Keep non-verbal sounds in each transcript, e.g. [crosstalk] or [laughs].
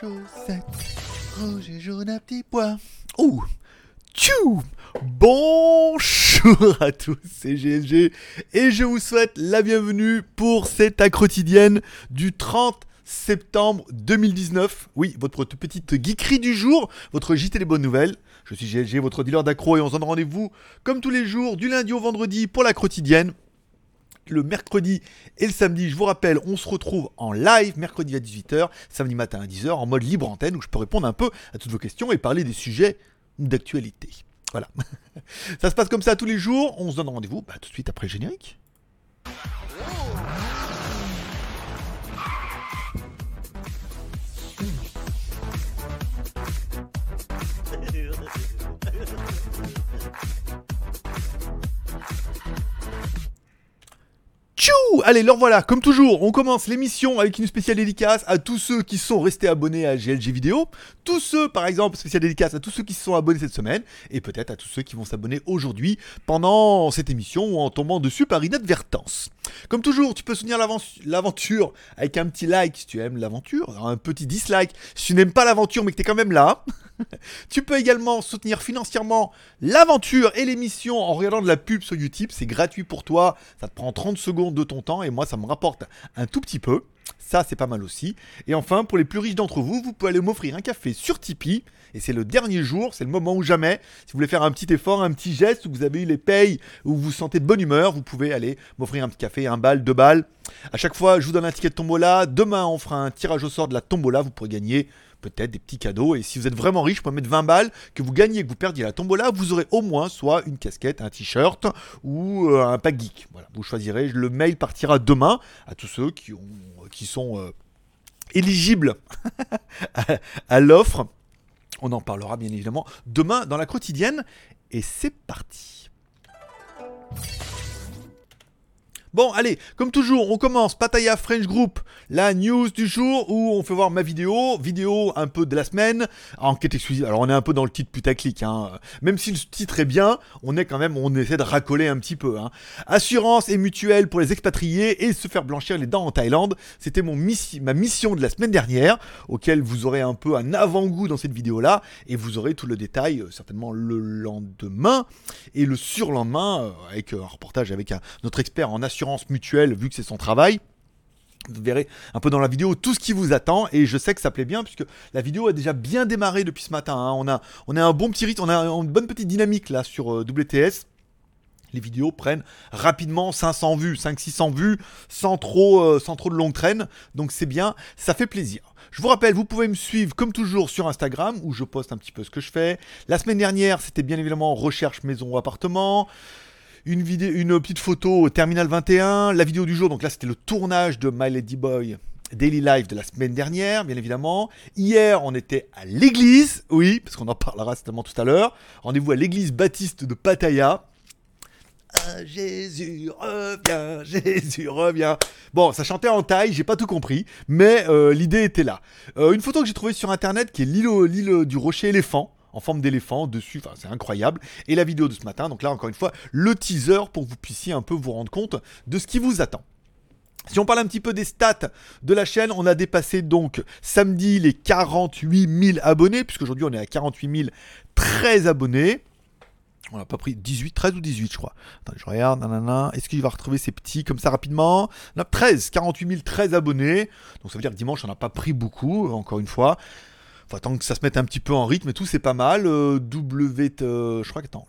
chaussettes, rouge et jaune à petits pois. Ouh Tchou Bonjour à tous, c'est GLG et je vous souhaite la bienvenue pour cette quotidienne du 30 septembre 2019. Oui, votre petite geekerie du jour, votre JT des bonnes nouvelles. Je suis GLG, votre dealer d'accro et on se donne rendez-vous comme tous les jours du lundi au vendredi pour la quotidienne le mercredi et le samedi. Je vous rappelle, on se retrouve en live mercredi à 18h, samedi matin à 10h, en mode libre antenne, où je peux répondre un peu à toutes vos questions et parler des sujets d'actualité. Voilà. [laughs] ça se passe comme ça tous les jours. On se donne rendez-vous bah, tout de suite après le générique. Tchou Allez, leur voilà, comme toujours, on commence l'émission avec une spéciale dédicace à tous ceux qui sont restés abonnés à GLG Vidéo, tous ceux, par exemple, spéciale dédicace à tous ceux qui se sont abonnés cette semaine, et peut-être à tous ceux qui vont s'abonner aujourd'hui pendant cette émission ou en tombant dessus par inadvertance. Comme toujours, tu peux soutenir l'aventure avec un petit like si tu aimes l'aventure, un petit dislike si tu n'aimes pas l'aventure mais que tu es quand même là. [laughs] tu peux également soutenir financièrement l'aventure et l'émission en regardant de la pub sur YouTube. C'est gratuit pour toi. Ça te prend 30 secondes de ton temps et moi, ça me rapporte un tout petit peu. Ça, c'est pas mal aussi. Et enfin, pour les plus riches d'entre vous, vous pouvez aller m'offrir un café sur Tipeee. Et c'est le dernier jour, c'est le moment où jamais, si vous voulez faire un petit effort, un petit geste, où vous avez eu les payes, où vous vous sentez de bonne humeur, vous pouvez aller m'offrir un petit café, un bal, deux balles. À chaque fois, je vous donne un ticket de tombola. Demain, on fera un tirage au sort de la tombola. Vous pourrez gagner peut-être des petits cadeaux. Et si vous êtes vraiment riche, je peux mettre 20 balles, que vous gagnez, que vous perdiez la tombola, vous aurez au moins soit une casquette, un t-shirt ou euh, un pack geek. Voilà, vous choisirez. Le mail partira demain à tous ceux qui, ont, qui sont euh, éligibles [laughs] à l'offre. On en parlera bien évidemment demain dans la quotidienne. Et c'est parti. Bon, allez, comme toujours, on commence Pataya French Group, la news du jour où on fait voir ma vidéo, vidéo un peu de la semaine, enquête exclusive. Alors on est un peu dans le titre putaclic, hein. Même si le titre est bien, on est quand même, on essaie de racoler un petit peu. Hein. Assurance et mutuelle pour les expatriés et se faire blanchir les dents en Thaïlande. C'était mon ma mission de la semaine dernière, auquel vous aurez un peu un avant-goût dans cette vidéo-là, et vous aurez tout le détail euh, certainement le lendemain et le surlendemain euh, avec un reportage avec notre expert en assurance mutuelle, vu que c'est son travail. Vous verrez un peu dans la vidéo tout ce qui vous attend et je sais que ça plaît bien puisque la vidéo a déjà bien démarré depuis ce matin. Hein. On, a, un bon petit rythme, on a une bonne petite dynamique là sur euh, WTS les vidéos prennent rapidement 500 vues, 500-600 vues, sans trop, euh, sans trop de longue traîne. Donc c'est bien, ça fait plaisir. Je vous rappelle, vous pouvez me suivre comme toujours sur Instagram où je poste un petit peu ce que je fais. La semaine dernière, c'était bien évidemment recherche maison ou appartement une, petite photo Terminal 21, la vidéo du jour, donc là c'était le tournage de My Lady Boy Daily Life de la semaine dernière, bien évidemment. Hier, on était à l'église, oui, parce qu'on en parlera certainement tout à l'heure. Rendez-vous à l'église baptiste de Pattaya. Ah, Jésus revient, [laughs] Jésus revient. Bon, ça chantait en taille, j'ai pas tout compris, mais euh, l'idée était là. Euh, une photo que j'ai trouvée sur internet qui est l'île du rocher éléphant en forme d'éléphant dessus, c'est incroyable. Et la vidéo de ce matin, donc là encore une fois, le teaser pour que vous puissiez un peu vous rendre compte de ce qui vous attend. Si on parle un petit peu des stats de la chaîne, on a dépassé donc samedi les 48 000 abonnés, puisqu'aujourd'hui on est à 48 013 abonnés. On n'a pas pris 18, 13 ou 18, je crois. Attendez, je regarde, nanana. Est-ce qu'il va retrouver ces petits comme ça rapidement? On a 13, 48 013 abonnés. Donc ça veut dire que dimanche, on n'a pas pris beaucoup, encore une fois. Enfin, tant que ça se mette un petit peu en rythme et tout, c'est pas mal. Euh, euh, je crois que, attends,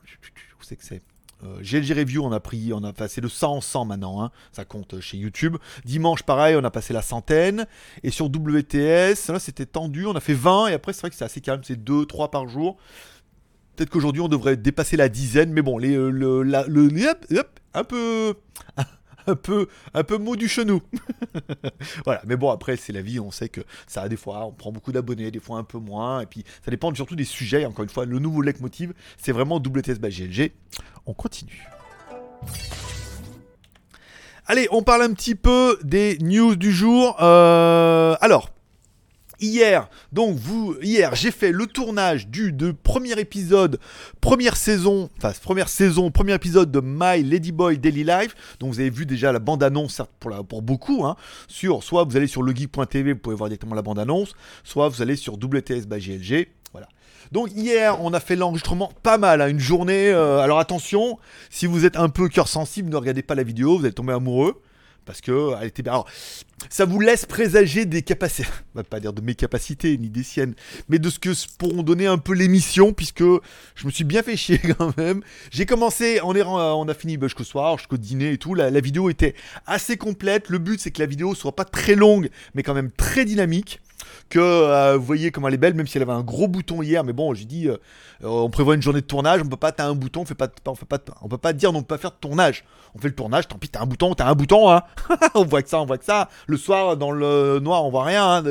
où c'est que c'est? Euh, GLG Review, on a pris, on a passé le 100 en 100 maintenant, hein, ça compte chez YouTube. Dimanche, pareil, on a passé la centaine. Et sur WTS, là c'était tendu, on a fait 20, et après c'est vrai que c'est assez calme, c'est 2, 3 par jour. Peut-être qu'aujourd'hui on devrait dépasser la dizaine, mais bon, les, le, le, un peu un peu, un peu mot du chenou. [laughs] voilà, mais bon, après, c'est la vie, on sait que ça des fois, on prend beaucoup d'abonnés, des fois un peu moins, et puis ça dépend surtout des sujets. Encore une fois, le nouveau leitmotiv, c'est vraiment WTS by GLG. On continue. Allez, on parle un petit peu des news du jour. Euh, alors, Hier, donc vous, hier, j'ai fait le tournage du de premier épisode, première saison, enfin première saison, premier épisode de My Ladyboy Daily Life. Donc vous avez vu déjà la bande annonce pour beaucoup, hein, sur soit vous allez sur legeek.tv, vous pouvez voir directement la bande annonce, soit vous allez sur WTS. Voilà. Donc hier, on a fait l'enregistrement pas mal, hein, une journée. euh, alors attention, si vous êtes un peu cœur sensible, ne regardez pas la vidéo, vous allez tomber amoureux parce que elle était bien. Alors, ça vous laisse présager des capacités, [laughs] va pas dire de mes capacités ni des siennes, mais de ce que pourront donner un peu l'émission, puisque je me suis bien fait chier [laughs] quand même. J'ai commencé, on, est, on a fini jusqu'au soir, jusqu'au dîner et tout. La, la vidéo était assez complète. Le but, c'est que la vidéo soit pas très longue, mais quand même très dynamique que euh, vous voyez comme elle est belle, même si elle avait un gros bouton hier. Mais bon, j'ai dit, euh, euh, on prévoit une journée de tournage, on peut pas, t'as un bouton, on fait pas, on fait pas, on peut pas dire donc pas faire de tournage. On fait le tournage, tant pis, t'as un bouton, t'as un bouton, hein. [laughs] on voit que ça, on voit que ça. Le soir, dans le noir, on voit rien. Hein,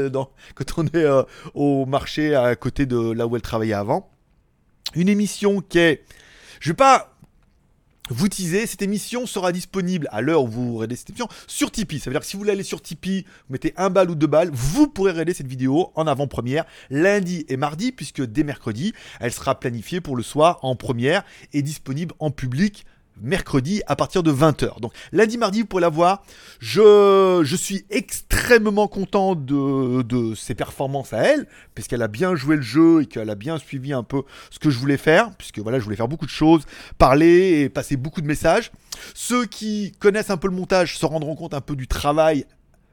quand on est au marché à côté de là où elle travaillait avant. Une émission qui est, je vais pas vous teaser, cette émission sera disponible à l'heure où vous regardez cette émission sur Tipeee. Ça veut dire que si vous voulez aller sur Tipeee, vous mettez un balle ou deux balles, vous pourrez regarder cette vidéo en avant-première lundi et mardi, puisque dès mercredi, elle sera planifiée pour le soir en première et disponible en public mercredi à partir de 20h. Donc lundi, mardi, vous pourrez la voir. Je, je suis extrêmement content de, de ses performances à elle, puisqu'elle a bien joué le jeu et qu'elle a bien suivi un peu ce que je voulais faire, puisque voilà, je voulais faire beaucoup de choses, parler et passer beaucoup de messages. Ceux qui connaissent un peu le montage se rendront compte un peu du travail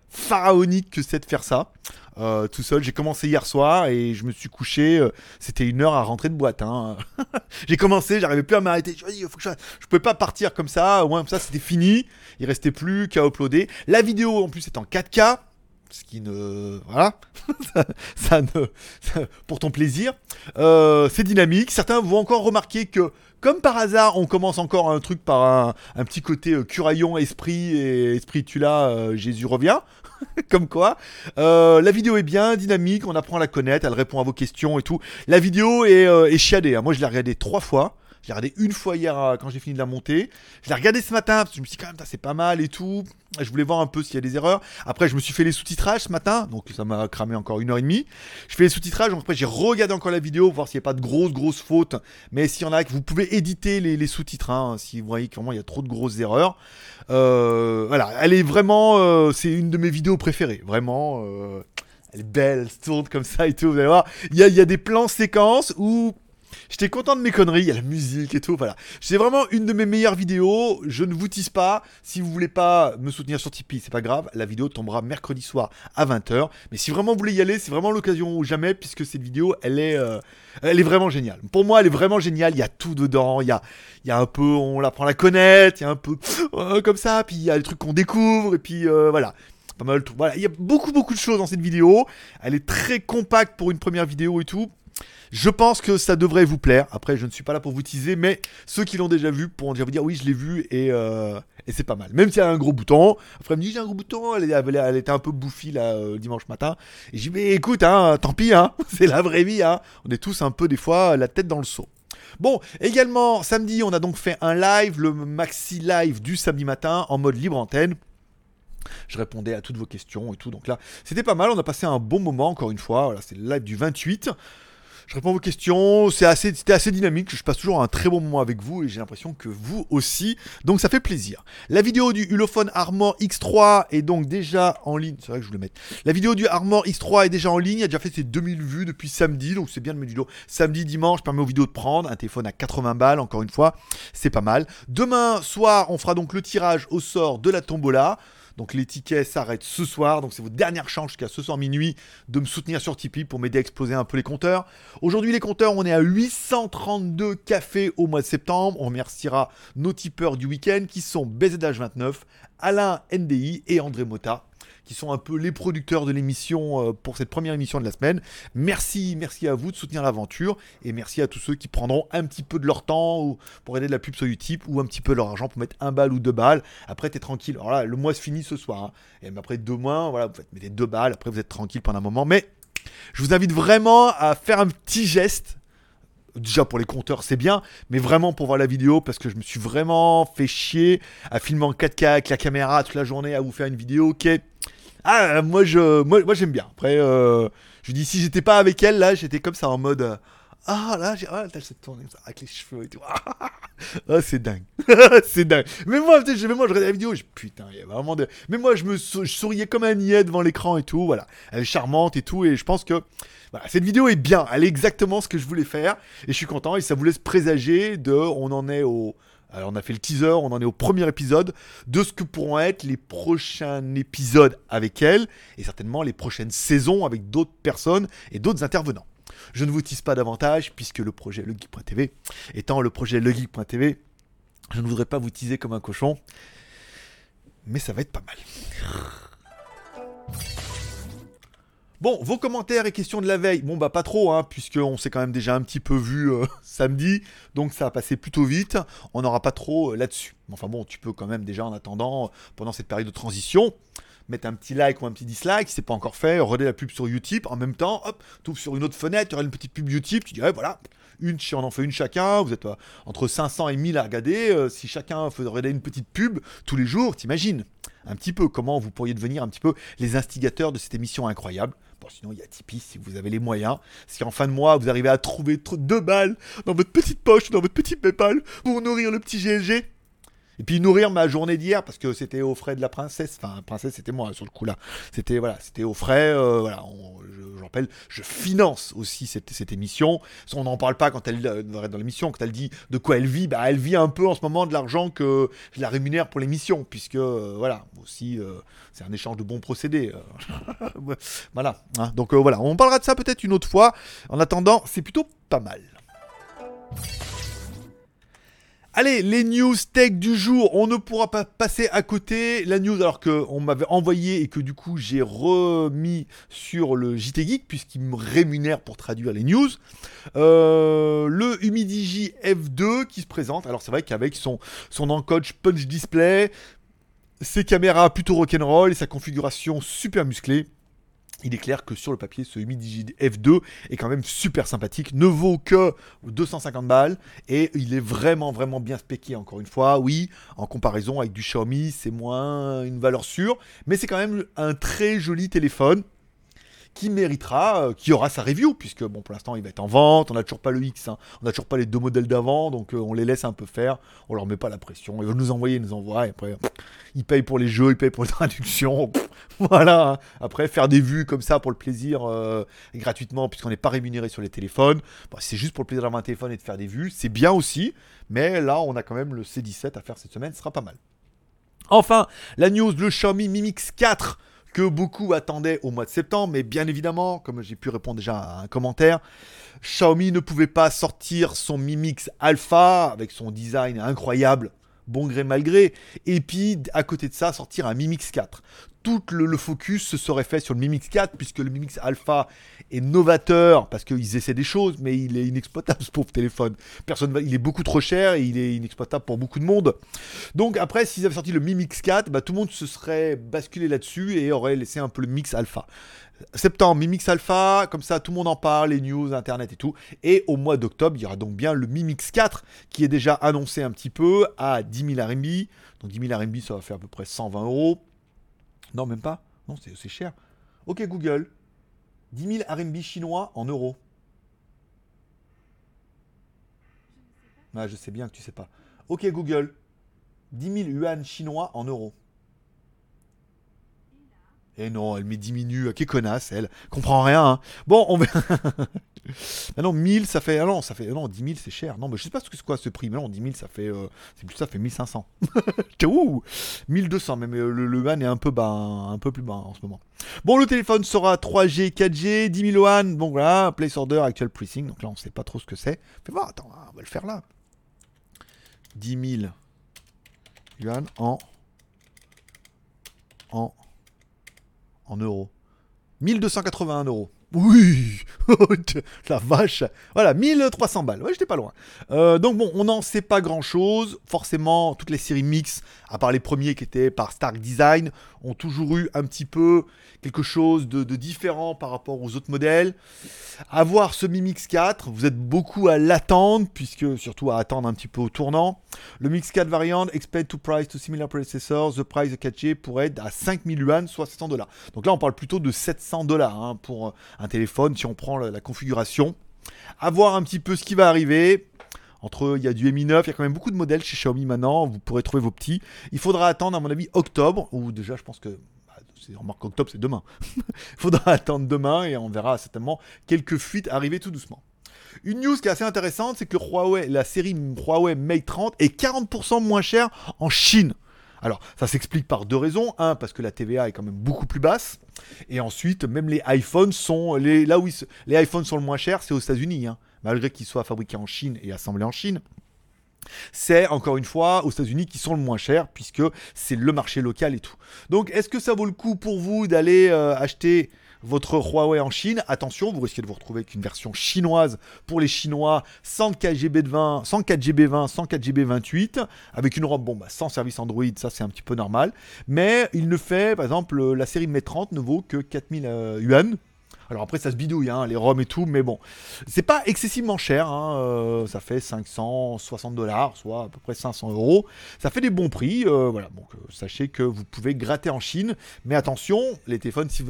pharaonique que c'est de faire ça. Euh, tout seul, j'ai commencé hier soir et je me suis couché. euh, C'était une heure à rentrer de boîte. hein. [laughs] j'ai commencé, j'arrivais plus à m'arrêter. Je, je... je pouvais pas partir comme ça. Au moins, comme ça, c'était fini. Il restait plus qu'à uploader. La vidéo, en plus, est en 4K. Ce qui ne. Voilà. [laughs] ça, ne. ça- pour ton plaisir. Euh, c'est dynamique. Certains vont encore remarquer que, comme par hasard, on commence encore un truc par un, un petit côté euh, curaillon, esprit et esprit tu là, euh, Jésus revient. [laughs] comme quoi. Euh, la vidéo est bien dynamique, on apprend à la connaître, elle répond à vos questions et tout. La vidéo est, euh, est chiadée. hein. Moi, je l'ai regardée trois fois. Je l'ai regardé une fois hier euh, quand j'ai fini de la monter. Je l'ai regardé ce matin parce que je me suis dit quand même, c'est pas mal et tout. Je voulais voir un peu s'il y a des erreurs. Après, je me suis fait les sous-titrages ce matin, donc ça m'a cramé encore une heure et demie. Je fais les sous-titrages, donc après j'ai regardé encore la vidéo, voir s'il n'y a pas de grosses, grosses fautes. Mais s'il y en a, vous pouvez éditer les, sous-titres, hein, si vous voyez que vraiment il y a trop de grosses erreurs. Euh, voilà, elle est vraiment, euh, c'est une de mes vidéos préférées, vraiment. elle est belle, elle se tourne comme ça et tout, vous allez voir. Il y a, il y a des plans séquences où J'étais content de mes conneries, il y a la musique et tout, voilà. C'est vraiment une de mes meilleures vidéos, je ne vous tease pas, si vous voulez pas me soutenir sur Tipeee, c'est pas grave, la vidéo tombera mercredi soir à 20h, mais si vraiment vous voulez y aller, c'est vraiment l'occasion ou jamais, puisque cette vidéo, elle est, euh, elle est vraiment géniale. Pour moi, elle est vraiment géniale, il y a tout dedans, il y a, il y a un peu, on l'apprend à la connaître, il y a un peu euh, comme ça, puis il y a les trucs qu'on découvre, et puis euh, voilà. Pas mal trucs. Voilà, il y a beaucoup beaucoup de choses dans cette vidéo. Elle est très compacte pour une première vidéo et tout. Je pense que ça devrait vous plaire. Après, je ne suis pas là pour vous teaser, mais ceux qui l'ont déjà vu pourront déjà vous dire oui, je l'ai vu et, euh, c'est pas mal. Même s'il y a un gros bouton. Après, elle me dit j'ai un gros bouton. Elle, elle- elle était un peu bouffie là euh, dimanche matin. Et j'ai dit mais écoute, hein, tant pis, hein, [laughs] c'est la vraie vie. Hein. On est tous un peu des fois la tête dans le seau. Bon, également samedi, on a donc fait un live, le maxi live du samedi matin en mode libre antenne. Je répondais à toutes vos questions et tout. Donc là, c'était pas mal. On a passé un bon moment, encore une fois. Voilà, c'est le live du 28. Je réponds à vos questions. C'est assez, c'était assez dynamique. Je passe toujours un très bon moment avec vous et j'ai l'impression que vous aussi. Donc ça fait plaisir. La vidéo du Ulefone Armor X3 est donc déjà en ligne. C'est vrai que je voulais mettre. La vidéo du Armor X3 est déjà en ligne. Il a déjà fait ses 2000 vues depuis samedi. Donc c'est bien de mettre du vidéo. Samedi, dimanche, permet aux vidéos de prendre. Un téléphone à 80 balles, encore une fois. C'est pas mal. Demain soir, on fera donc le tirage au sort de la tombola. Donc les tickets s'arrêtent ce soir. Donc c'est votre dernière chance jusqu'à ce soir minuit de me soutenir sur Tipeee pour m'aider à exploser un peu les compteurs. Aujourd'hui les compteurs, on est à 832 cafés au mois de septembre. On remerciera nos tipeurs du week-end qui sont BZH29, Alain NDI et André Mota qui sont un peu les producteurs de l'émission euh, pour cette première émission de la semaine. Merci, merci à vous de soutenir l'aventure et merci à tous ceux qui prendront un petit peu de leur temps ou pour aider de la pub sur Utip ou un petit peu leur argent pour mettre un balle ou deux balles. Après, t'es tranquille. Alors là, le mois se finit ce soir. hein. Et après deux mois, voilà, vous mettez deux balles. Après, vous êtes tranquille pendant un moment. Mais je vous invite vraiment à faire un petit geste. Déjà pour les compteurs c'est bien, mais vraiment pour voir la vidéo parce que je me suis vraiment fait chier à filmer en 4K avec la caméra toute la journée à vous faire une vidéo qui est Ah, moi, je, moi, j'aime bien. Après, euh, je dis, si j'étais pas avec elle, là, j'étais comme ça en mode. euh, ah, là, j'ai, ah, tournée ça, avec les cheveux et tout. [laughs] Ah, c'est dingue. [laughs] c'est dingue. Mais moi, je, mais moi, je regardais la vidéo, putain, il y a vraiment de. Mais moi, je me souriais comme un niais devant l'écran et tout. Voilà. Elle est charmante et tout. Et je pense que. Voilà, cette vidéo est bien. Elle est exactement ce que je voulais faire. Et je suis content. Et ça vous laisse présager de. On en est au. Alors on a fait le teaser, on en est au premier épisode de ce que pourront être les prochains épisodes avec elle et certainement les prochaines saisons avec d'autres personnes et d'autres intervenants. Je ne vous tease pas davantage puisque le projet legeek.tv étant le projet legeek.tv, je ne voudrais pas vous teaser comme un cochon, mais ça va être pas mal. Bon, vos commentaires et questions de la veille. Bon, bah pas trop, hein, puisqu'on s'est quand même déjà un petit peu vu euh, [laughs] samedi, donc ça a passé plutôt vite. On n'aura pas trop euh, là-dessus. Enfin bon, tu peux quand même déjà en attendant, pendant cette période de transition, mettre un petit like ou un petit dislike, si c'est pas encore fait, regarder la pub sur Utip, en même temps, hop, tu sur une autre fenêtre, tu auras une petite pub Utip, tu dirais voilà, une, on en fait une chacun, vous êtes euh, entre 500 et 1000 à regarder, euh, si chacun faisait une petite pub tous les jours, t'imagines un petit peu comment vous pourriez devenir un petit peu les instigateurs de cette émission incroyable. Sinon, il y a Tipeee si vous avez les moyens. Si en fin de mois, vous arrivez à trouver tr- deux balles dans votre petite poche, dans votre petit PayPal, pour nourrir le petit GLG. Et puis nourrir ma journée d'hier, parce que c'était aux frais de la princesse. Enfin, princesse, c'était moi sur le coup là. C'était voilà, c'était aux frais. euh, voilà, je, je rappelle, je finance aussi cette, émission. On n'en parle pas quand elle euh, dans l'émission, quand elle dit de quoi elle vit. Bah, elle vit un peu en ce moment de l'argent que je la rémunère pour l'émission, puisque euh, voilà, aussi c'est un échange de bons procédés. [laughs] voilà. hein. Donc voilà, on parlera de ça peut-être une autre fois. En attendant, c'est plutôt pas mal. Allez, les news tech du jour, on ne pourra pas passer à côté. La news, alors qu'on m'avait envoyé et que du coup j'ai remis sur le JT Geek, puisqu'il me rémunère pour traduire les news. Euh, le Humidigi F2 qui se présente. Alors c'est vrai qu'avec son, son encode Punch Display, ses caméras plutôt rock'n'roll et sa configuration super musclée. Il est clair que sur le papier, ce Humidigi F2 est quand même super sympathique, ne vaut que 250 balles et il est vraiment vraiment bien spéqué encore une fois. Oui, en comparaison avec du Xiaomi, c'est moins une valeur sûre, mais c'est quand même un très joli téléphone qui méritera, euh, qui aura sa review, puisque bon pour l'instant il va être en vente, on n'a toujours pas le X, hein. on n'a toujours pas les deux modèles d'avant, donc euh, on les laisse un peu faire, on leur met pas la pression, ils veulent nous envoyer, ils nous envoient, et après ils payent pour les jeux, ils payent pour les [laughs] traductions, voilà, hein. après faire des vues comme ça pour le plaisir, euh, gratuitement, puisqu'on n'est pas rémunéré sur les téléphones, si c'est juste pour le plaisir d'avoir un téléphone et de faire des vues, c'est bien aussi, mais là on a quand même le C17 à faire cette semaine, ce sera pas mal. Enfin, la news, le Xiaomi Mi Mix 4 que beaucoup attendaient au mois de septembre, mais bien évidemment, comme j'ai pu répondre déjà à un commentaire, Xiaomi ne pouvait pas sortir son Mi Mix Alpha avec son design incroyable, bon gré mal gré, et puis à côté de ça, sortir un Mi Mix 4. Tout le, focus se serait fait sur le Mi Mix 4, puisque le Mi Mix Alpha est novateur, parce qu'ils essaient des choses, mais il est inexploitable ce pauvre téléphone. Personne il est beaucoup trop cher et il est inexploitable pour beaucoup de monde. Donc après, s'ils avaient sorti le Mi Mix 4, bah, tout le monde se serait basculé là-dessus et aurait laissé un peu le Mix Alpha. Septembre, Mi Mix Alpha, comme ça tout le monde en parle, les news, internet et tout. Et au mois d'octobre, il y aura donc bien le Mi Mix 4 qui est déjà annoncé un petit peu à 10 000 RMB. Donc 10 000 RMB, ça va faire à peu près 120 euros. Non, même pas. Non, c'est cher. Ok, Google. 10 000 RMB chinois en euros. Ah, je sais bien que tu sais pas. Ok, Google. 10 000 yuan chinois en euros. Et non, elle met diminue. Quelle connasse, elle. Comprend rien. hein. Bon, on. [laughs] ah non, 1000, ça fait. Ah non, ça fait. ah non, 10 000, c'est cher. Non, mais je sais pas ce que c'est quoi ce prix. Mais non, 10 000, ça fait. euh, C'est plus ça, fait 1500. J'étais, Ouh 1200, même euh, le, le yuan est un peu bas, hein, un peu plus bas en ce moment. Bon, le téléphone sera 3G, 4G, 10 000 yuan. Bon, voilà, place order, actual pricing. Donc là, on sait pas trop ce que c'est. Fais voir, attends, on va le faire là. 10 000 yuan en. En. En euros. 1281 euros. Oui, [laughs] la vache. Voilà, 1300 balles. Ouais, j'étais pas loin. Euh, donc bon, on n'en sait pas grand-chose. Forcément, toutes les séries mix, à part les premiers qui étaient par Stark Design, ont toujours eu un petit peu quelque chose de, différent par rapport aux autres modèles. Avoir ce Mi Mix 4, vous êtes beaucoup à l'attendre, puisque surtout à attendre un petit peu au tournant. Le Mix 4 variant, expect to price to similar predecessors, the price 4G pourrait être à 5000 yuan, soit 700 dollars. Donc là, on parle plutôt de 700 dollars hein, pour un téléphone si on prend la, configuration. À voir un petit peu ce qui va arriver. Entre, il y a du Mi 9, il y a quand même beaucoup de modèles chez Xiaomi maintenant, vous pourrez trouver vos petits. Il faudra attendre, à mon avis, octobre, ou déjà, je pense que c'est remarque octobre, c'est demain. [laughs] Il faudra attendre demain et on verra certainement quelques fuites arriver tout doucement. Une news qui est assez intéressante, c'est que Huawei, la série Huawei Mate 30 est 40% moins chère en Chine. Alors, ça s'explique par deux raisons. Un, parce que la TVA est quand même beaucoup plus basse. Et ensuite, même les iPhones sont. Là où les iPhones sont le moins chers, c'est aux États-Unis. Hein. malgré qu'ils soient fabriqués en Chine et assemblés en Chine. C'est encore une fois aux États-Unis qui sont le moins chers puisque c'est le marché local et tout. Donc est-ce que ça vaut le coup pour vous d'aller euh, acheter votre Huawei en Chine, attention, vous risquez de vous retrouver avec une version chinoise pour les Chinois, 104 GB de 20, 104 GB 20, 104 GB 28, avec une robe, bon, bah, sans service Android, ça c'est un petit peu normal. Mais il ne fait, par exemple, la série Mate 30 ne vaut que 4000 euh, yuan. Alors après, ça se bidouille, hein, les ROM et tout, mais bon, c'est pas excessivement cher. Hein, euh, ça fait 560 dollars, soit à peu près 500 euros. Ça fait des bons prix. Euh, voilà, donc euh, sachez que vous pouvez gratter en Chine, mais attention, les téléphones, si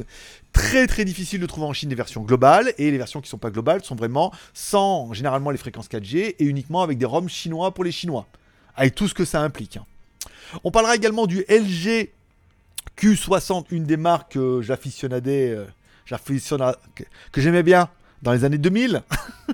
très très difficile de trouver en Chine des versions globales et les versions qui sont pas globales sont vraiment sans généralement les fréquences 4G et uniquement avec des ROM chinois pour les Chinois, avec tout ce que ça implique. Hein. On parlera également du LG Q60, une des marques que j'affitionnadais que j'aimais bien dans les années 2000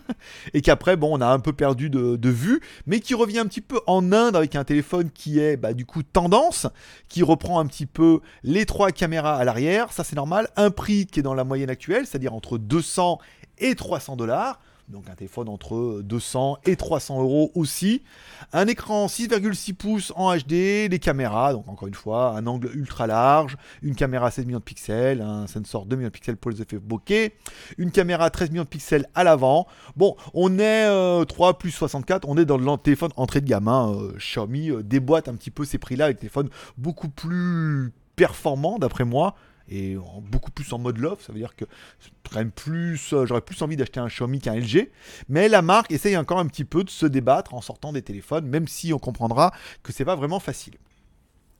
[laughs] et qu'après bon on a un peu perdu de, vue mais qui revient un petit peu en Inde avec un téléphone qui est bah, du coup tendance qui reprend un petit peu les trois caméras à l'arrière. Ça c'est normal. Un prix qui est dans la moyenne actuelle c'est à dire entre 200 et 300 dollars donc un téléphone entre 200 et 300 euros aussi. Un écran 6,6 pouces en HD, des caméras, donc encore une fois, un angle ultra large, une caméra 16 millions de pixels, un sensor 2 millions de pixels pour les effets bokeh, une caméra 13 millions de pixels à l'avant. Bon, on est 3 euh, plus 64, on est dans le téléphone entrée de gamme. Hein, euh, Xiaomi euh, déboîte un petit peu ces prix-là avec des téléphones beaucoup plus performants d'après moi et beaucoup plus en mode love. Ça veut dire que plus, euh, j'aurais plus envie d'acheter un Xiaomi qu'un LG. Mais la marque essaye encore un petit peu de se débattre en sortant des téléphones, même si on comprendra que c'est pas vraiment facile.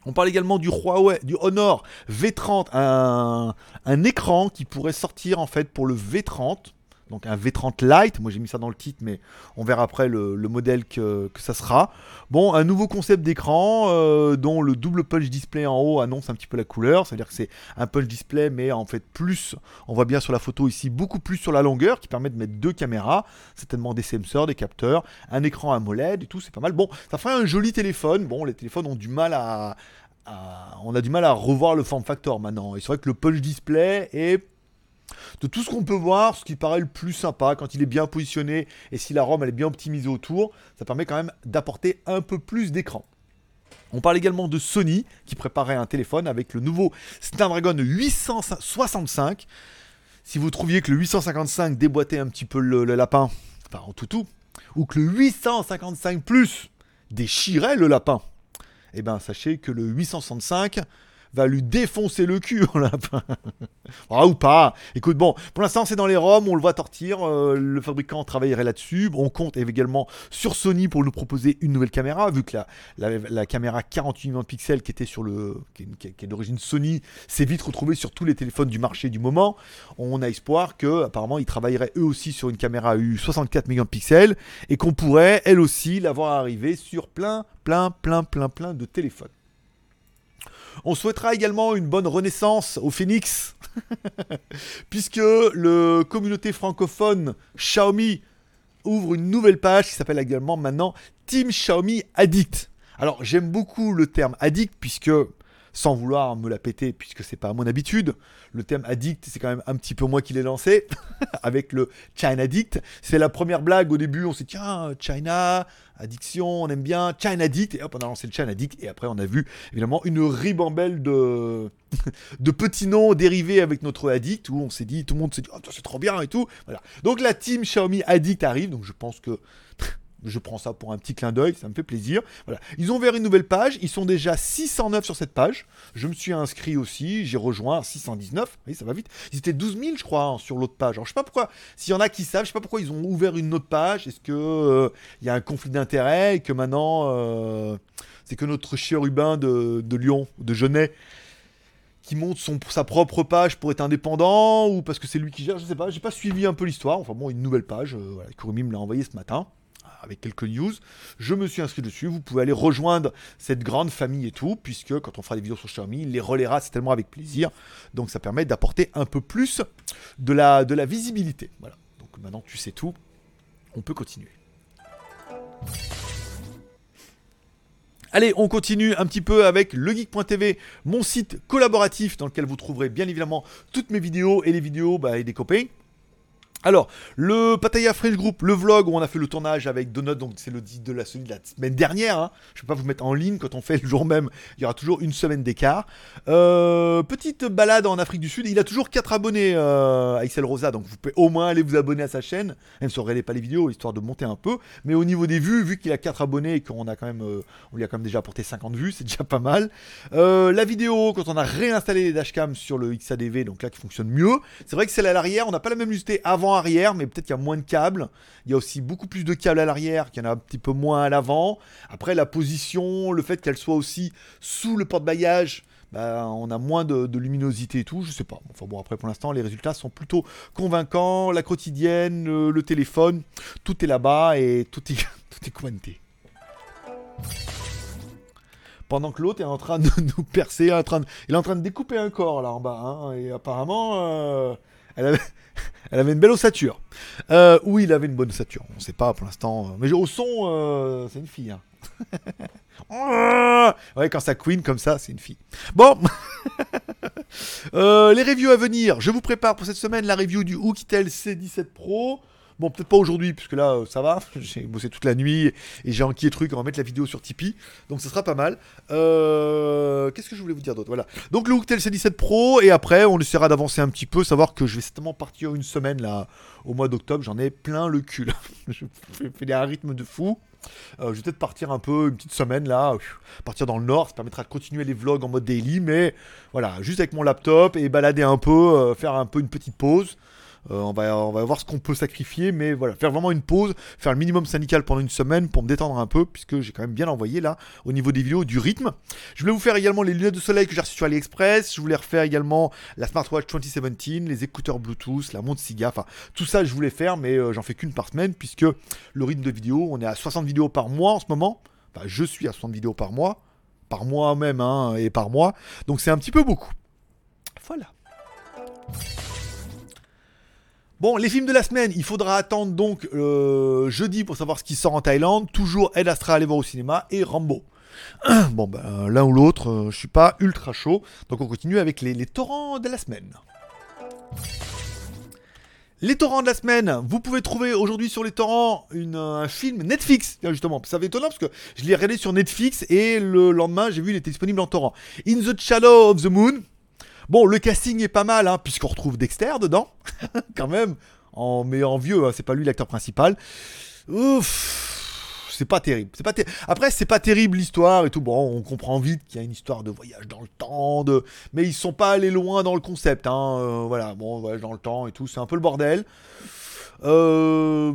On parle également du Huawei, du Honor V30, un, un écran qui pourrait sortir en fait pour le V30 donc un V30 Lite. Moi j'ai mis ça dans le titre, mais on verra après le, modèle que, ça sera. Bon, un nouveau concept d'écran euh, dont le double punch display en haut annonce un petit peu la couleur. Ça veut dire que c'est un punch display, mais en fait plus, on voit bien sur la photo ici, beaucoup plus sur la longueur qui permet de mettre deux caméras, certainement des sensors, des capteurs, un écran AMOLED et tout, c'est pas mal. Bon, ça ferait un joli téléphone. Bon, les téléphones ont du mal à, on a du mal à revoir le form factor maintenant. Et c'est vrai que le punch display est de tout ce qu'on peut voir, ce qui paraît le plus sympa quand il est bien positionné et si la ROM est bien optimisée autour, ça permet quand même d'apporter un peu plus d'écran. On parle également de Sony qui préparait un téléphone avec le nouveau Snapdragon 865. Si vous trouviez que le 855 déboîtait un petit peu le, lapin, enfin en toutou, ou que le 855 Plus déchirait le lapin, eh bien sachez que le 865 va lui défoncer le cul [laughs] ah, ou pas. Écoute, bon, pour l'instant c'est dans les ROM, on le voit tortir, euh, le fabricant travaillerait là-dessus. On compte également sur Sony pour nous proposer une nouvelle caméra, vu que la, caméra 48 millions de pixels qui était sur le. qui est, d'origine Sony, s'est vite retrouvée sur tous les téléphones du marché du moment. On a espoir que apparemment ils travailleraient eux aussi sur une caméra U 64 millions de pixels et qu'on pourrait elle aussi l'avoir arriver sur plein, plein, plein, plein, plein de téléphones. On souhaitera également une bonne renaissance au Phoenix, [laughs] puisque le communauté francophone Xiaomi ouvre une nouvelle page qui s'appelle également maintenant Team Xiaomi Addict. Alors j'aime beaucoup le terme addict puisque sans vouloir me la péter, puisque c'est pas mon habitude. Le thème addict, c'est quand même un petit peu moi qui l'ai lancé, [laughs] avec le China Addict. C'est la première blague au début, on s'est dit, tiens, China, addiction, on aime bien, China Addict, et hop, on a lancé le China Addict, et après on a vu évidemment une ribambelle de, [laughs] de petits noms dérivés avec notre Addict, où on s'est dit, tout le monde s'est dit, oh, c'est trop bien et tout. Donc la team Xiaomi Addict arrive, donc je pense que je prends ça pour un petit clin d'œil, ça me fait plaisir. Voilà. Ils ont ouvert une nouvelle page, ils sont déjà 609 sur cette page. Je me suis inscrit aussi, j'ai rejoint 619, oui, ça va vite. Ils étaient 12 000, je crois, sur l'autre page. Alors je sais pas pourquoi, s'il y en a qui savent, je sais pas pourquoi ils ont ouvert une autre page. Est-ce que euh, y a un conflit d'intérêts et que maintenant, euh, c'est que notre chérubin de, de Lyon, de Genet, qui monte son, sa propre page pour être indépendant ou parce que c'est lui qui gère, je sais pas, j'ai pas suivi un peu l'histoire. Enfin bon, une nouvelle page, euh, me l'a envoyé ce matin avec quelques news. Je me suis inscrit dessus. Vous pouvez aller rejoindre cette grande famille et tout, puisque quand on fera des vidéos sur Xiaomi, il les relaiera certainement avec plaisir. Donc ça permet d'apporter un peu plus de la, de la visibilité. Voilà. Donc maintenant tu sais tout, on peut continuer. Allez, on continue un petit peu avec legeek.tv, mon site collaboratif dans lequel vous trouverez bien évidemment toutes mes vidéos et les vidéos bah, et des copains. Alors, le Pataya French Group, le vlog où on a fait le tournage avec Donut, donc c'est le de la, de la semaine dernière. Hein. Je ne vais pas vous mettre en ligne quand on fait le jour même, il y aura toujours une semaine d'écart. Euh, petite balade en Afrique du Sud, il a toujours 4 abonnés, euh, Axel Rosa, donc vous pouvez au moins aller vous abonner à sa chaîne, même si vous pas les vidéos, histoire de monter un peu. Mais au niveau des vues, vu qu'il a 4 abonnés et qu'on a quand même, euh, lui a quand même déjà apporté 50 vues, c'est déjà pas mal. La vidéo, quand on a réinstallé les dashcams sur le XADV, donc là qui fonctionne mieux, c'est vrai que celle à l'arrière, on n'a pas la même lucidité avant arrière, mais peut-être qu'il y a moins de câbles. Il y a aussi beaucoup plus de câbles à l'arrière qu'il y en a un petit peu moins à l'avant. Après, la position, le fait qu'elle soit aussi sous le porte-bagages, bah, on a moins de, luminosité et tout, je sais pas. Enfin bon, après pour l'instant, les résultats sont plutôt convaincants. La quotidienne, le, téléphone, tout est là-bas et tout est, [laughs] tout est commenté. Pendant que l'autre est en train de [laughs] nous percer, en train il est en train de découper un corps là en bas. Hein, et apparemment, euh, [laughs] elle avait, une belle ossature. Euh, oui, il avait une bonne ossature. On ne sait pas pour l'instant. Mais au son, euh, c'est une fille. Hein. [laughs] ouais, quand ça queen comme ça, c'est une fille. Bon, [laughs] euh, les reviews à venir. Je vous prépare pour cette semaine la review du Oukitel C17 Pro. Bon, peut-être pas aujourd'hui, puisque là, euh, ça va. [laughs] J'ai bossé toute la nuit et j'ai enquillé truc. On va mettre la vidéo sur Tipeee. Donc, ça sera pas mal. Euh, qu'est-ce que je voulais vous dire d'autre? Voilà. Donc, le Hooktel C17 Pro. Et après, on essaiera d'avancer un petit peu. Savoir que je vais certainement partir une semaine là au mois d'octobre. J'en ai plein le cul. [laughs] je fais des rythme de fou. Euh, je vais peut-être partir un peu, une petite semaine là, partir dans le nord, ça permettra de continuer les vlogs en mode daily, mais voilà, juste avec mon laptop et balader un peu, faire un peu une petite pause. Euh, on, va, on va voir ce qu'on peut sacrifier, mais voilà, faire vraiment une pause, faire le minimum syndical pendant une semaine pour me détendre un peu, puisque j'ai quand même bien envoyé là, au niveau des vidéos, du rythme. Je voulais vous faire également les lunettes de soleil que j'ai reçues sur AliExpress, je voulais refaire également la Smartwatch 2017, les écouteurs Bluetooth, la montre Siga, enfin tout ça je voulais faire, mais euh, j'en fais qu'une par semaine, puisque le rythme de vidéo, on est à 60 vidéos par mois en ce moment, enfin je suis à 60 vidéos par mois, par mois même, hein, et par mois, donc c'est un petit peu beaucoup. Voilà. Bon, les films de la semaine, il faudra attendre donc euh, jeudi pour savoir ce qui sort en Thaïlande. Toujours El Astra à aller voir au cinéma et Rambo. [clears throat] bon, ben l'un ou l'autre, euh, je suis pas ultra chaud. Donc on continue avec les, torrents de la semaine. Les torrents de la semaine, vous pouvez trouver aujourd'hui sur les torrents un film Netflix, justement. Ça fait étonnant parce que je l'ai regardé sur Netflix et le lendemain j'ai vu qu'il était disponible en torrent. In the Shadow of the Moon, Bon, le casting est pas mal, hein, puisqu'on retrouve Dexter dedans, [laughs] quand même, en, mais en vieux, hein, c'est pas lui l'acteur principal. Ouf, c'est pas terrible. C'est pas Après, c'est pas terrible l'histoire et tout. Bon, on comprend vite qu'il y a une histoire de voyage dans le temps, de... mais ils sont pas allés loin dans le concept. Hein, euh, voilà, bon, voyage dans le temps et tout, c'est un peu le bordel. Euh,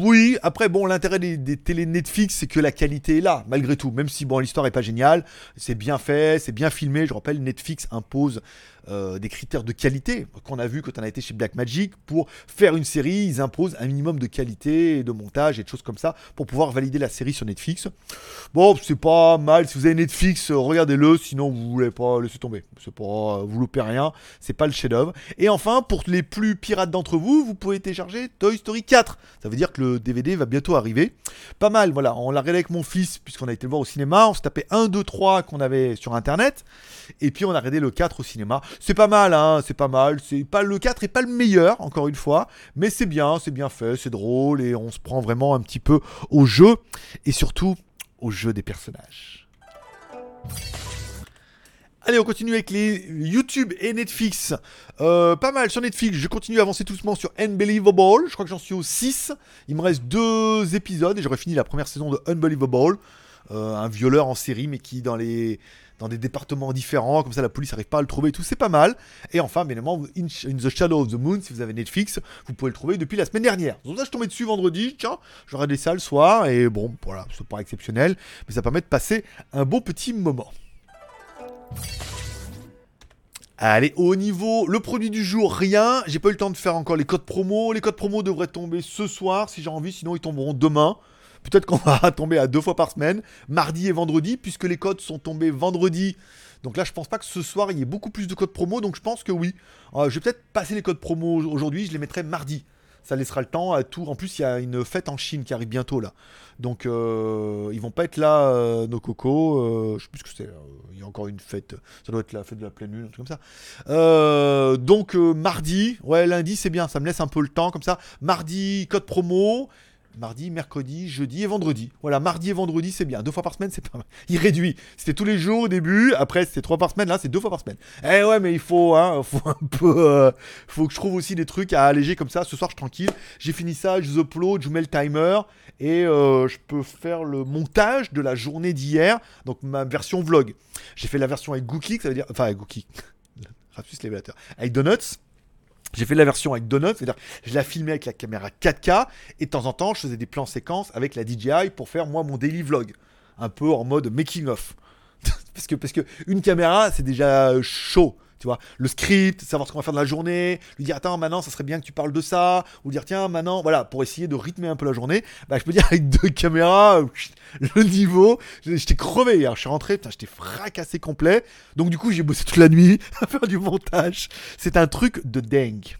oui, après, bon, l'intérêt des, des télé Netflix, c'est que la qualité est là, malgré tout. Même si, bon, l'histoire est pas géniale, c'est bien fait, c'est bien filmé. Je rappelle, Netflix impose euh, des critères de qualité qu'on a vu quand on a été chez Blackmagic. Pour faire une série, ils imposent un minimum de qualité, de montage et de choses comme ça pour pouvoir valider la série sur Netflix. Bon, c'est pas mal. Si vous avez Netflix, euh, regardez-le. Sinon, vous voulez pas laisser tomber. C'est pas, vous loupez rien. C'est pas le chef-d'œuvre. Et enfin, pour les plus pirates d'entre vous, vous pouvez télécharger Toy Story 4. Ça veut dire que le DVD va bientôt arriver. Pas mal, voilà. On l'a regardé avec mon fils puisqu'on a été le voir au cinéma. On se tapait 1, 2, 3 qu'on avait sur internet. Et puis on a regardé le 4 au cinéma. C'est pas mal, hein. C'est pas mal. C'est pas le 4 est pas le meilleur, encore une fois. Mais c'est bien, c'est bien fait, c'est drôle. Et on se prend vraiment un petit peu au jeu. Et surtout au jeu des personnages. Allez, on continue avec les YouTube et Netflix. Euh, pas mal sur Netflix. Je continue à avancer doucement sur Unbelievable. Je crois que j'en suis au 6. Il me reste deux épisodes et j'aurais fini la première saison de Unbelievable. Euh, un violeur en série, mais qui dans les dans des départements différents, comme ça la police n'arrive pas à le trouver et tout, c'est pas mal. Et enfin, évidemment, In, the Shadow of the Moon, si vous avez Netflix, vous pouvez le trouver depuis la semaine dernière. Donc là, je tombais dessus vendredi, tiens, j'aurais des ça le soir, et bon, voilà, c'est pas exceptionnel, mais ça permet de passer un beau petit moment. Allez, au niveau, le produit du jour, rien. J'ai pas eu le temps de faire encore les codes promo. Les codes promo devraient tomber ce soir si j'ai envie, sinon ils tomberont demain. Peut-être qu'on [laughs] va tomber à deux fois par semaine, mardi et vendredi, puisque les codes sont tombés vendredi. Donc là, je pense pas que ce soir il y ait beaucoup plus de codes promo, donc je pense que oui. Euh, je vais peut-être passer les codes promo aujourd'hui, je les mettrai mardi ça laissera le temps à tout. En plus, il y a une fête en Chine qui arrive bientôt là. Donc, euh, ils vont pas être là, euh, nos cocos. Euh, je sais plus ce que c'est. Il y a encore une fête. Ça doit être la fête de la pleine lune, un truc comme ça. donc, mardi, ouais, lundi, c'est bien. Ça me laisse un peu le temps comme ça. Mardi, code promo mardi, mercredi, jeudi et vendredi. Voilà, mardi et vendredi, c'est bien. Deux fois par semaine, c'est pas mal. [laughs] Il réduit. C'était tous les jours au début, après c'était trois par semaine, là c'est deux fois par semaine. Eh ouais, mais il faut, hein, [laughs] faut un peu, euh, faut que je trouve aussi des trucs à alléger comme ça. Ce soir, je suis tranquille. J'ai fini ça, je upload, je mets le timer et euh, je peux faire le montage de la journée d'hier, donc ma version vlog. J'ai fait la version avec Gookie, ça veut dire, enfin avec Gookie, [laughs] Rapsus l'évaluateur, avec Donuts. J'ai fait la version avec Donut, c'est-à-dire je la filmais avec la caméra 4K et de temps en temps je faisais des plans séquences avec la DJI pour faire moi mon daily vlog, un peu en mode making of. [laughs] parce que parce que une caméra c'est déjà chaud. Tu vois, le script, savoir ce qu'on va faire de la journée, lui dire attends maintenant ça serait bien que tu parles de ça, ou dire tiens maintenant voilà pour essayer de rythmer un peu la journée. Bah je peux dire [laughs] avec deux caméras, [laughs] le niveau, j'étais crevé hier, je suis rentré, putain j'étais fracassé complet. Donc du coup j'ai bossé toute la nuit [laughs] à faire du montage. C'est un truc de dingue.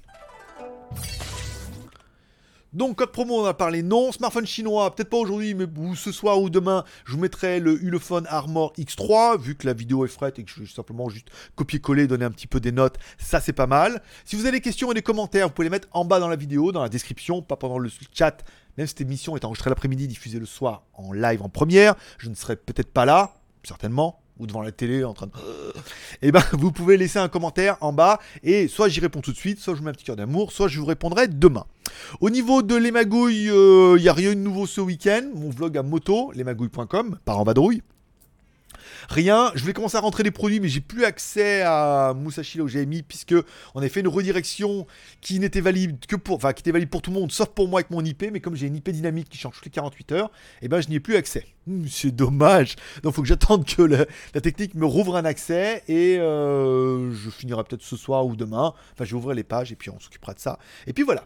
Donc, code promo, on a parlé non. Smartphone chinois, peut-être pas aujourd'hui, mais ce soir ou demain, je vous mettrai le Ulefone Armor X3, vu que la vidéo est frette et que je vais simplement juste copier-coller, donner un petit peu des notes. Ça, c'est pas mal. Si vous avez des questions et des commentaires, vous pouvez les mettre en bas dans la vidéo, dans la description, pas pendant le chat. Même cette émission est enregistrée l'après-midi, diffusée le soir en live en première. Je ne serai peut-être pas là, certainement ou devant la télé en train de... Eh ben, [laughs] vous pouvez laisser un commentaire en bas et soit j'y réponds tout de suite, soit je vous mets un petit cœur d'amour, soit je vous répondrai demain. Au niveau de les magouilles, il euh, n'y a rien de nouveau ce week-end. Mon vlog à moto, lesmagouilles.com, par en vadrouille. Rien, je vais commencer à rentrer des produits, mais j'ai plus accès à Musashi là puisque on a fait une redirection qui n'était valide que pour, enfin qui était valide pour tout le monde, sauf pour moi avec mon IP, mais comme j'ai une IP dynamique qui change toutes les 48 heures, et eh ben je n'y ai plus accès. C'est dommage. Donc faut que j'attende que la technique me rouvre un accès et euh, je finirai peut-être ce soir ou demain. Enfin, je vais ouvrir les pages et puis on s'occupera de ça. Et puis voilà.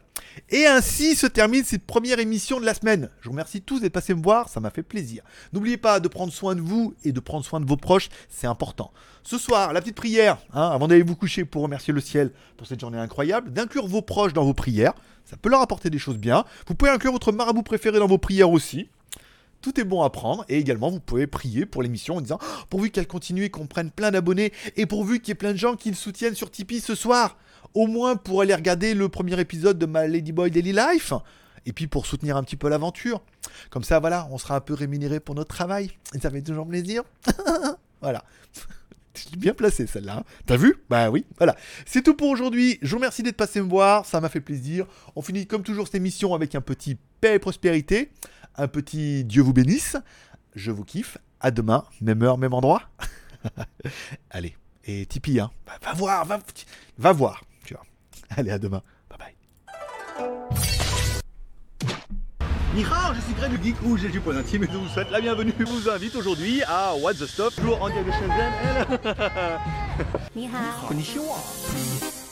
Et ainsi se termine cette première émission de la semaine. Je vous remercie tous d'être passés me voir, ça m'a fait plaisir. N'oubliez pas de prendre soin de vous et de prendre soin de vos proches, c'est important. Ce soir, la petite prière, hein, avant d'aller vous coucher pour remercier le ciel pour cette journée incroyable, d'inclure vos proches dans vos prières. Ça peut leur apporter des choses bien. Vous pouvez inclure votre marabout préféré dans vos prières aussi tout est bon à prendre. Et également, vous pouvez prier pour l'émission en disant oh, pourvu qu'elle continue et qu'on prenne plein d'abonnés et pourvu qu'il y ait plein de gens qui le soutiennent sur Tipeee ce soir. Au moins pour aller regarder le premier épisode de ma Ladyboy Daily Life. Et puis pour soutenir un petit peu l'aventure. Comme ça, voilà, on sera un peu rémunéré pour notre travail. Et ça fait toujours plaisir. [laughs] voilà. [laughs] Bien placé celle-là. Hein. T'as vu? Bah oui, voilà. C'est tout pour aujourd'hui. Je vous remercie d'être passé me voir. Ça m'a fait plaisir. On finit comme toujours cette émission avec un petit paix et prospérité un petit Dieu vous bénisse. Je vous kiffe. À demain, même heure, même endroit. [laughs] Allez, et Tipeee, hein. Va, voir, va, va voir. Tu vois. Allez, à demain. Bye bye. Nihao, je suis Greg du Geek Rouge et du Point Intime et je vous souhaite la bienvenue. Je vous invite aujourd'hui à What the Stop, toujours en direct de Shenzhen.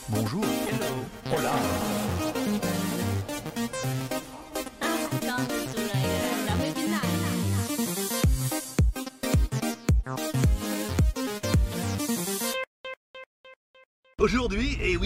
Bonjour. Hola.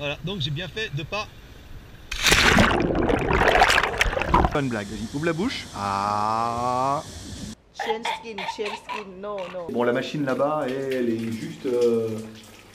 voilà, donc j'ai bien fait de pas. Une blague, vas-y, ouvre la bouche. Ah. Chain skin, chain skin, no, no. Bon la machine là-bas elle est juste... euh,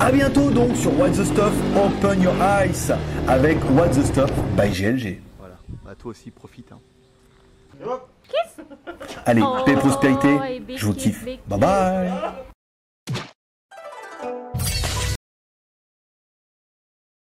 A bientôt donc sur What the Stuff Open Your Eyes avec What the Stuff by GLG. Voilà, bah, toi aussi profite. hein. Allez, paix et Oh, prospérité, je vous kiffe. Bye bye